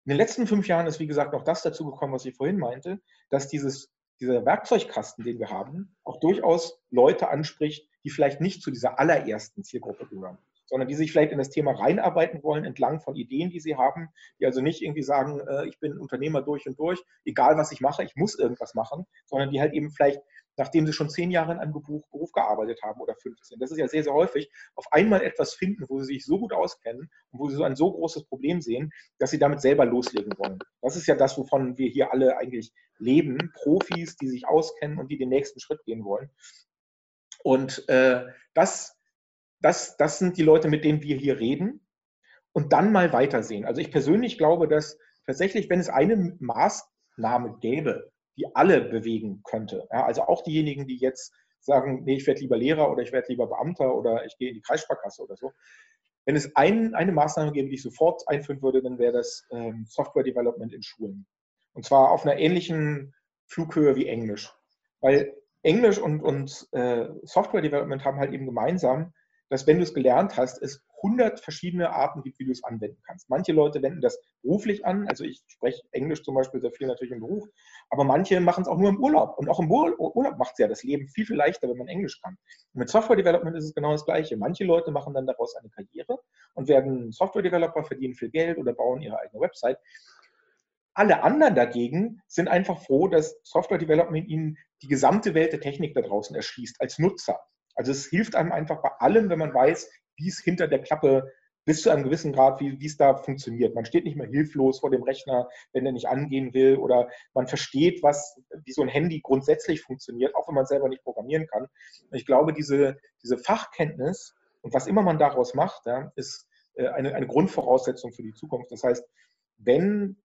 In den letzten fünf Jahren ist, wie gesagt, noch das dazu gekommen, was ich vorhin meinte, dass dieses, dieser Werkzeugkasten, den wir haben, auch durchaus Leute anspricht, die vielleicht nicht zu dieser allerersten Zielgruppe gehören sondern die sich vielleicht in das Thema reinarbeiten wollen, entlang von Ideen, die sie haben, die also nicht irgendwie sagen, äh, ich bin Unternehmer durch und durch, egal was ich mache, ich muss irgendwas machen, sondern die halt eben vielleicht, nachdem sie schon zehn Jahre in einem Beruf, Beruf gearbeitet haben oder 15, das ist ja sehr, sehr häufig, auf einmal etwas finden, wo sie sich so gut auskennen und wo sie so ein so großes Problem sehen, dass sie damit selber loslegen wollen. Das ist ja das, wovon wir hier alle eigentlich leben, Profis, die sich auskennen und die den nächsten Schritt gehen wollen. Und äh, das das, das sind die Leute, mit denen wir hier reden und dann mal weitersehen. Also ich persönlich glaube, dass tatsächlich, wenn es eine Maßnahme gäbe, die alle bewegen könnte, ja, also auch diejenigen, die jetzt sagen, nee, ich werde lieber Lehrer oder ich werde lieber Beamter oder ich gehe in die Kreissparkasse oder so. Wenn es ein, eine Maßnahme gäbe, die ich sofort einführen würde, dann wäre das ähm, Software Development in Schulen. Und zwar auf einer ähnlichen Flughöhe wie Englisch. Weil Englisch und, und äh, Software Development haben halt eben gemeinsam, dass wenn du es gelernt hast, es 100 verschiedene Arten gibt, wie du es anwenden kannst. Manche Leute wenden das beruflich an, also ich spreche Englisch zum Beispiel sehr viel natürlich im Beruf, aber manche machen es auch nur im Urlaub. Und auch im Urlaub macht es ja das Leben viel, viel leichter, wenn man Englisch kann. Und mit Software Development ist es genau das Gleiche. Manche Leute machen dann daraus eine Karriere und werden Software Developer, verdienen viel Geld oder bauen ihre eigene Website. Alle anderen dagegen sind einfach froh, dass Software Development ihnen die gesamte Welt der Technik da draußen erschließt als Nutzer. Also es hilft einem einfach bei allem, wenn man weiß, wie es hinter der Klappe bis zu einem gewissen Grad, wie, es da funktioniert. Man steht nicht mehr hilflos vor dem Rechner, wenn er nicht angehen will, oder man versteht, was, wie so ein Handy grundsätzlich funktioniert, auch wenn man selber nicht programmieren kann. Ich glaube, diese, diese Fachkenntnis und was immer man daraus macht, ja, ist äh, eine, eine Grundvoraussetzung für die Zukunft. Das heißt, wenn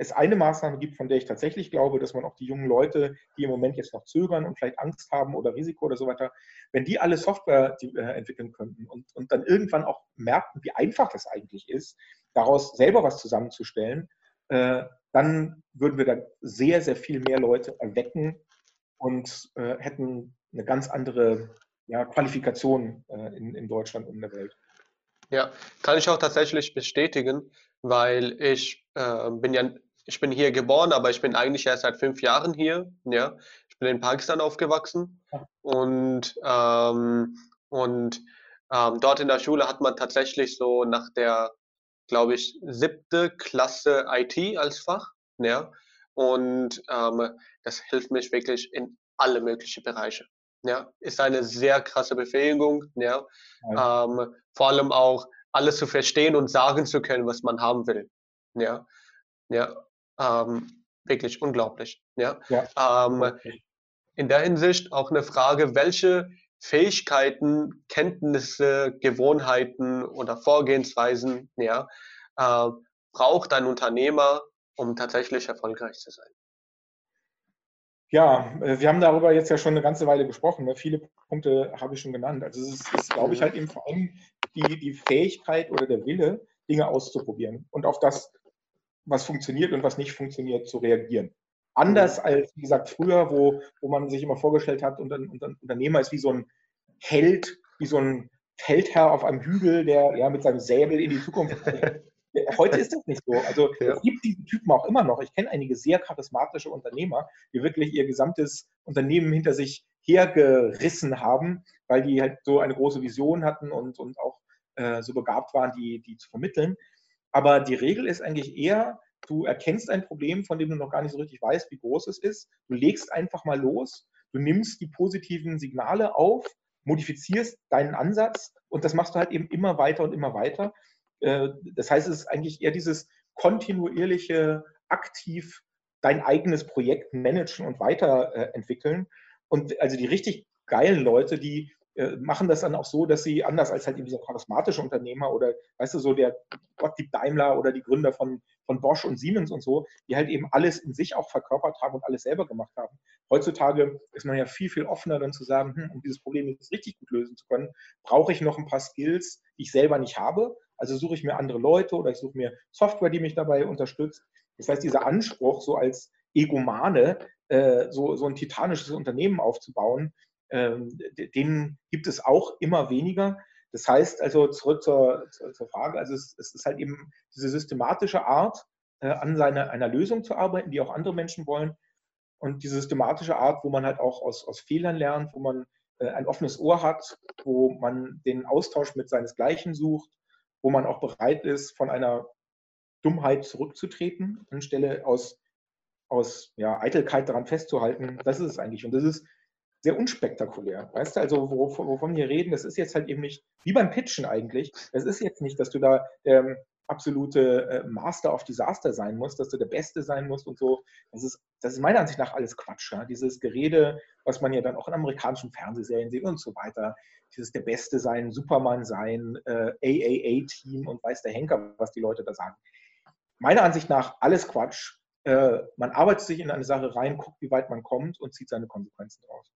es eine Maßnahme gibt, von der ich tatsächlich glaube, dass man auch die jungen Leute, die im Moment jetzt noch zögern und vielleicht Angst haben oder Risiko oder so weiter, wenn die alle Software die, äh, entwickeln könnten und, und dann irgendwann auch merken, wie einfach das eigentlich ist, daraus selber was zusammenzustellen, äh, dann würden wir da sehr, sehr viel mehr Leute erwecken und äh, hätten eine ganz andere ja, Qualifikation äh, in, in Deutschland und in der Welt. Ja, kann ich auch tatsächlich bestätigen, weil ich äh, bin ja ich bin hier geboren, aber ich bin eigentlich erst seit fünf Jahren hier. Ja, ich bin in Pakistan aufgewachsen und ähm, und ähm, dort in der Schule hat man tatsächlich so nach der, glaube ich, siebte Klasse IT als Fach. Ja, und ähm, das hilft mich wirklich in alle möglichen Bereiche. Ja, ist eine sehr krasse Befähigung. Ja, ähm, vor allem auch alles zu verstehen und sagen zu können, was man haben will. Ja, ja, ähm, wirklich unglaublich. Ja? ja. Ähm, in der Hinsicht auch eine Frage, welche Fähigkeiten, Kenntnisse, Gewohnheiten oder Vorgehensweisen ja, äh, braucht ein Unternehmer, um tatsächlich erfolgreich zu sein? Ja, äh, wir haben darüber jetzt ja schon eine ganze Weile gesprochen. Ne? Viele Punkte habe ich schon genannt. Also es ist, ist glaube ich, mhm. halt eben vor allem die, die Fähigkeit oder der Wille, Dinge auszuprobieren und auf das was funktioniert und was nicht funktioniert, zu reagieren. Anders mhm. als, wie gesagt, früher, wo, wo man sich immer vorgestellt hat, und ein, Unternehmer ist wie so ein Held, wie so ein Feldherr auf einem Hügel, der ja mit seinem Säbel in die Zukunft. [laughs] Heute ist das nicht so. Also ja. es gibt diese Typen auch immer noch. Ich kenne einige sehr charismatische Unternehmer, die wirklich ihr gesamtes Unternehmen hinter sich hergerissen haben, weil die halt so eine große Vision hatten und, und auch äh, so begabt waren, die, die zu vermitteln. Aber die Regel ist eigentlich eher, du erkennst ein Problem, von dem du noch gar nicht so richtig weißt, wie groß es ist. Du legst einfach mal los, du nimmst die positiven Signale auf, modifizierst deinen Ansatz und das machst du halt eben immer weiter und immer weiter. Äh, das heißt, es ist eigentlich eher dieses kontinuierliche, aktiv dein eigenes Projekt managen und weiterentwickeln. Und also die richtig geilen Leute, die äh, machen das dann auch so, dass sie anders als halt eben dieser charismatische Unternehmer oder, weißt du, so der Gottlieb Daimler oder die Gründer von, von Bosch und Siemens und so, die halt eben alles in sich auch verkörpert haben und alles selber gemacht haben. Heutzutage ist man ja viel, viel offener dann zu sagen, hm, um dieses Problem jetzt richtig gut lösen zu können, brauche ich noch ein paar Skills, die ich selber nicht habe. Also suche ich mir andere Leute oder ich suche mir Software, die mich dabei unterstützt. Das heißt, dieser Anspruch, so als Egomane, äh, so, so ein titanisches Unternehmen aufzubauen, denen gibt es auch immer weniger. Das heißt also, zurück zur, zur Frage, also es, es, ist halt eben diese systematische Art, äh, an seiner, einer Lösung zu arbeiten, die auch andere Menschen wollen. Und diese systematische Art, wo man halt auch aus, aus Fehlern lernt, wo man äh, ein offenes Ohr hat, wo man den Austausch mit seinesgleichen sucht, wo man auch bereit ist, von einer Dummheit zurückzutreten, anstelle aus, aus ja, Eitelkeit daran festzuhalten. Das ist es eigentlich. Und das ist sehr unspektakulär. Weißt du, also wovon, wovon wir reden, das ist jetzt halt eben nicht, wie beim Pitchen eigentlich, das ist jetzt nicht, dass du da ähm, absolute äh, Master of Disaster sein musst, dass du der Beste sein musst und so. Das ist, das ist meiner Ansicht nach alles Quatsch. Ja? Dieses Gerede, was man ja dann auch in amerikanischen Fernsehserien sieht und so weiter. Dieses der Beste sein, Superman sein, äh, AAA-Team und weiß der Henker, was die Leute da sagen. Meiner Ansicht nach alles Quatsch. Äh, man arbeitet sich in eine Sache rein, guckt, wie weit man kommt und zieht seine Konsequenzen draus.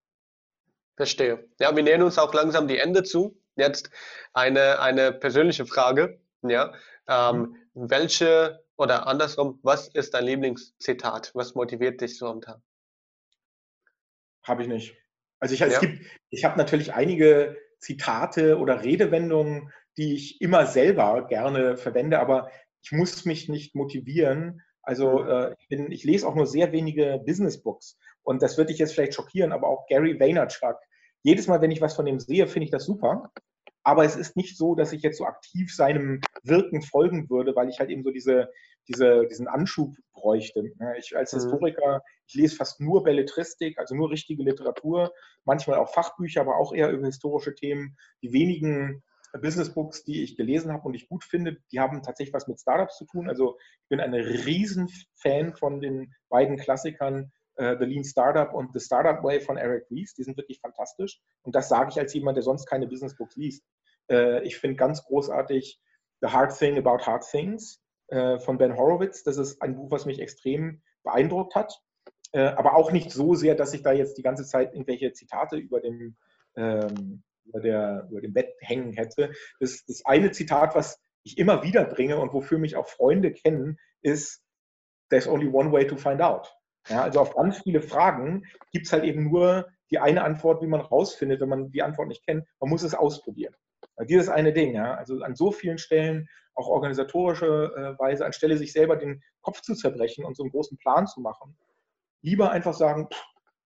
Verstehe. Ja, wir nähern uns auch langsam die Ende zu. Jetzt eine, eine persönliche Frage. Ja, ähm, mhm. welche oder andersrum, was ist dein Lieblingszitat? Was motiviert dich so am Tag? Habe ich nicht. Also ich, ja. es gibt, ich habe natürlich einige Zitate oder Redewendungen, die ich immer selber gerne verwende, aber ich muss mich nicht motivieren. Also mhm. äh, ich, bin, ich lese auch nur sehr wenige Business Books und das wird dich jetzt vielleicht schockieren, aber auch Gary Vaynerchuk. Jedes Mal, wenn ich was von dem sehe, finde ich das super. Aber es ist nicht so, dass ich jetzt so aktiv seinem Wirken folgen würde, weil ich halt eben so diese, diese, diesen Anschub bräuchte. Ich als mhm. Historiker, ich lese fast nur Belletristik, also nur richtige Literatur, manchmal auch Fachbücher, aber auch eher über historische Themen. Die wenigen Business Books, die ich gelesen habe und ich gut finde, die haben tatsächlich was mit Startups zu tun. Also ich bin ein Riesenfan von den beiden Klassikern uh, The Lean Startup und The Startup Way von Eric Ries. Die sind wirklich fantastisch. Und das sage ich als jemand, der sonst keine Business Books liest. Uh, ich finde ganz großartig The Hard Thing About Hard Things uh, von Ben Horowitz. Das ist ein Buch, was mich extrem beeindruckt hat. aber auch nicht so sehr, dass ich da jetzt die ganze Zeit irgendwelche Zitate über dem, ähm, über, der, über dem Bett hängen hätte. Das, das eine Zitat, was ich immer wieder bringe und wofür mich auch Freunde kennen, ist There's only one way to find out. Ja, also auf ganz viele Fragen gibt es halt eben nur die eine Antwort, wie man rausfindet, wenn man die Antwort nicht kennt. Man muss es ausprobieren. Dieses eine Ding, ja, also an so vielen Stellen, auch organisatorische äh, Weise, anstelle sich selber den Kopf zu zerbrechen und so einen großen Plan zu machen, lieber einfach sagen, pff,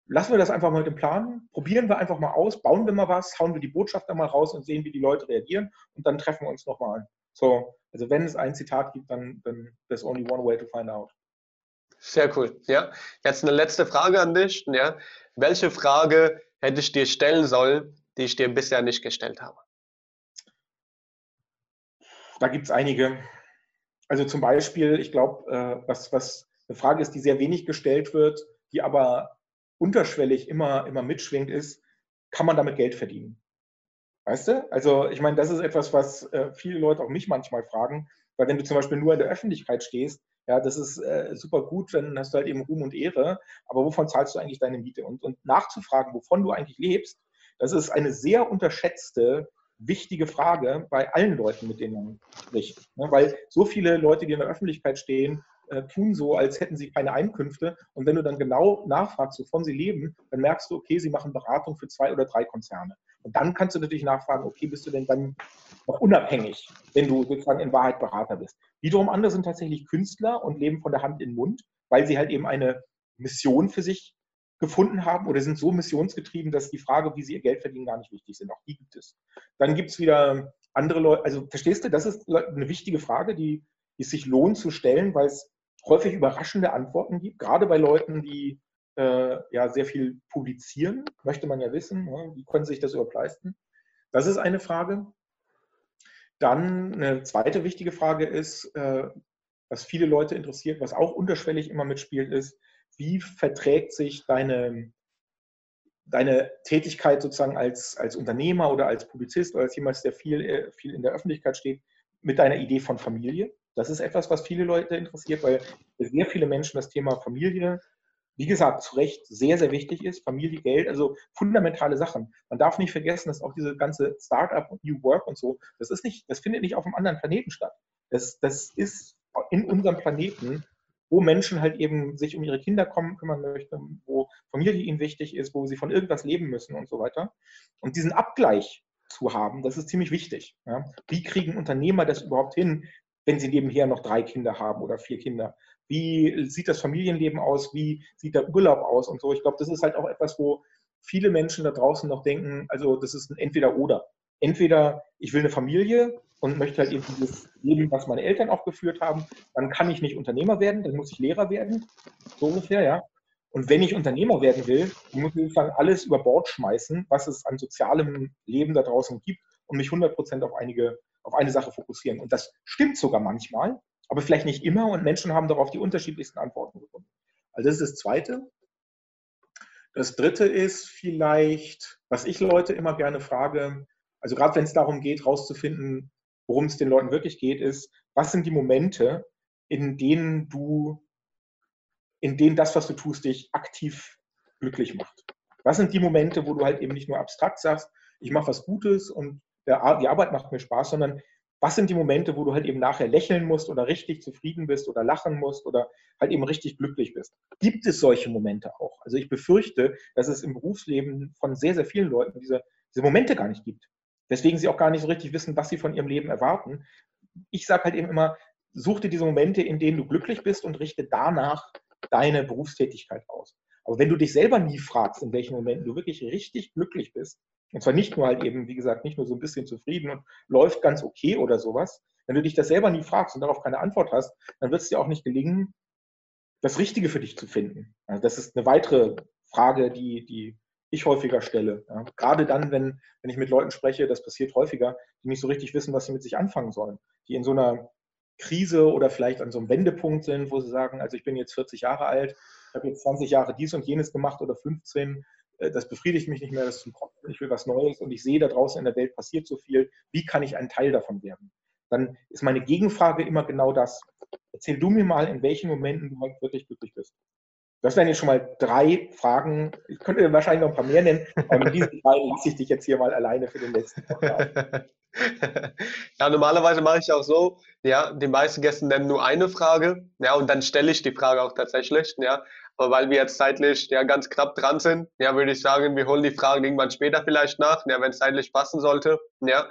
lassen wir das einfach mal mit dem Plan, probieren wir einfach mal aus, bauen wir mal was, hauen wir die Botschaft dann mal raus und sehen, wie die Leute reagieren und dann treffen wir uns nochmal. So, also wenn es ein Zitat gibt, dann, dann there's only one way to find out. Sehr cool. Ja, jetzt eine letzte Frage an dich. Ja, welche Frage hätte ich dir stellen sollen, die ich dir bisher nicht gestellt habe? Da gibt es einige. Also zum Beispiel, ich glaube, äh, was, was eine Frage ist, die sehr wenig gestellt wird, die aber unterschwellig immer, immer mitschwingt, ist, kann man damit Geld verdienen? Weißt du? Also ich meine, das ist etwas, was äh, viele Leute auch mich manchmal fragen, weil wenn du zum Beispiel nur in der Öffentlichkeit stehst, ja, das ist äh, super gut, dann hast du halt eben Ruhm und Ehre, aber wovon zahlst du eigentlich deine Miete? Und, und nachzufragen, wovon du eigentlich lebst, das ist eine sehr unterschätzte, wichtige Frage bei allen Leuten, mit denen man spricht. Ne? Weil so viele Leute, die in der Öffentlichkeit stehen, äh, tun so, als hätten sie keine Einkünfte. Und wenn du dann genau nachfragst, wovon sie leben, dann merkst du, okay, sie machen Beratung für zwei oder drei Konzerne. Und dann kannst du natürlich nachfragen, okay, bist du denn dann noch unabhängig, wenn du sozusagen in Wahrheit Berater bist. Wiederum andere sind tatsächlich Künstler und leben von der Hand in den Mund, weil sie halt eben eine Mission für sich gefunden haben oder sind so missionsgetrieben, dass die Frage, wie sie ihr Geld verdienen, gar nicht wichtig sind. Auch die gibt es. Dann gibt es wieder andere Leute, also verstehst du, das ist eine wichtige Frage, die, es sich lohnt zu stellen, weil es häufig überraschende Antworten gibt, gerade bei Leuten, die äh, ja sehr viel publizieren, möchte man ja wissen, ne? wie können sie sich das überhaupt leisten. Das ist eine Frage. Dann eine zweite wichtige Frage ist, äh, was viele Leute interessiert, was auch unterschwellig immer mitspielt, ist, wie verträgt sich deine, deine Tätigkeit sozusagen als, als Unternehmer oder als Publizist oder als jemand, der viel, äh, viel in der Öffentlichkeit steht, mit deiner Idee von Familie? Das ist etwas, was viele Leute interessiert, weil sehr viele Menschen das Thema Familie, wie gesagt, zu Recht sehr, sehr wichtig ist. Familie, Geld, also fundamentale Sachen. Man darf nicht vergessen, dass auch diese ganze Startup und New Work und so, das ist nicht, das findet nicht auf einem anderen Planeten statt. Das, das ist in unserem Planeten wo Menschen halt eben sich um ihre Kinder kommen, kümmern möchten, wo Familie ihnen wichtig ist, wo sie von irgendwas leben müssen und so weiter. Und diesen Abgleich zu haben, das ist ziemlich wichtig. Ja. Wie kriegen Unternehmer das überhaupt hin, wenn sie nebenher noch drei Kinder haben oder vier Kinder? Wie sieht das Familienleben aus? Wie sieht der Urlaub aus und so? Ich glaube, das ist halt auch etwas, wo viele Menschen da draußen noch denken, also das ist ein Entweder-Oder. Entweder ich will eine Familie und möchte halt eben dieses Leben, was meine Eltern auch geführt haben, dann kann ich nicht Unternehmer werden, dann muss ich Lehrer werden, so ungefähr, ja. Und wenn ich Unternehmer werden will, muss ich sozusagen alles über Bord schmeißen, was es an sozialem Leben da draußen gibt und mich 100% auf, einige, auf eine Sache fokussieren. Und das stimmt sogar manchmal, aber vielleicht nicht immer und Menschen haben darauf die unterschiedlichsten Antworten gefunden. Also das ist das Zweite. Das Dritte ist vielleicht, was ich Leute immer gerne frage, also gerade wenn es darum geht, herauszufinden, worum es den Leuten wirklich geht, ist, was sind die Momente, in denen du, in denen das, was du tust, dich aktiv glücklich macht? Was sind die Momente, wo du halt eben nicht nur abstrakt sagst, ich mache was Gutes und die Arbeit macht mir Spaß, sondern was sind die Momente, wo du halt eben nachher lächeln musst oder richtig zufrieden bist oder lachen musst oder halt eben richtig glücklich bist? Gibt es solche Momente auch? Also ich befürchte, dass es im Berufsleben von sehr, sehr vielen Leuten diese, diese Momente gar nicht gibt. Deswegen sie auch gar nicht so richtig wissen, was sie von ihrem Leben erwarten. Ich sage halt eben immer, such dir diese Momente, in denen du glücklich bist und richte danach deine Berufstätigkeit aus. Aber wenn du dich selber nie fragst, in welchen Momenten du wirklich richtig glücklich bist, und zwar nicht nur halt eben, wie gesagt, nicht nur so ein bisschen zufrieden und läuft ganz okay oder sowas, wenn du dich das selber nie fragst und darauf keine Antwort hast, dann wird es dir auch nicht gelingen, das Richtige für dich zu finden. Also das ist eine weitere Frage, die, die ich häufiger stelle. Ja. Gerade dann, wenn, wenn ich mit Leuten spreche, das passiert häufiger, die nicht so richtig wissen, was sie mit sich anfangen sollen. Die in so einer Krise oder vielleicht an so einem Wendepunkt sind, wo sie sagen, also ich bin jetzt 40 Jahre alt, ich habe jetzt 20 Jahre dies und jenes gemacht oder 15, äh, das befriedigt mich nicht mehr, das ich will was Neues und ich sehe da draußen in der Welt passiert so viel, wie kann ich ein Teil davon werden? Dann ist meine Gegenfrage immer genau das. Erzähl du mir mal, in welchen Momenten du wirklich glücklich bist. Das wären jetzt schon mal drei Fragen. Ich könnte wahrscheinlich noch ein paar mehr nennen, aber mit diesen drei lasse ich dich jetzt hier mal alleine für den letzten [laughs] Ja, normalerweise mache ich auch so, ja, die meisten Gäste nennen nur eine Frage, ja, und dann stelle ich die Frage auch tatsächlich, ja. Weil wir jetzt zeitlich ja ganz knapp dran sind, ja, würde ich sagen, wir holen die Fragen irgendwann später vielleicht nach, ja, wenn es zeitlich passen sollte, ja.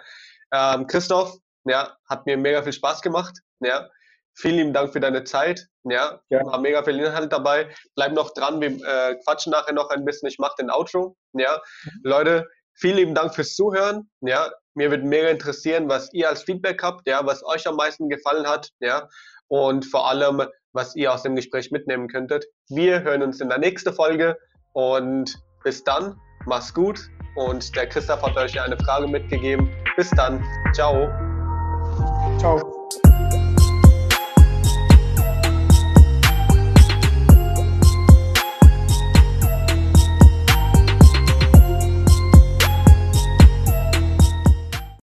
Ähm, Christoph, ja, hat mir mega viel Spaß gemacht, ja. Vielen lieben Dank für deine Zeit. Ja, ja. war mega viel Inhalt dabei. Bleib noch dran, wir äh, quatschen nachher noch ein bisschen. Ich mache den Outro. Ja, mhm. Leute, vielen lieben Dank fürs Zuhören. Ja, mir wird mega interessieren, was ihr als Feedback habt, ja, was euch am meisten gefallen hat, ja, und vor allem, was ihr aus dem Gespräch mitnehmen könntet. Wir hören uns in der nächsten Folge und bis dann, mach's gut und der Christoph hat euch eine Frage mitgegeben. Bis dann, ciao. Ciao.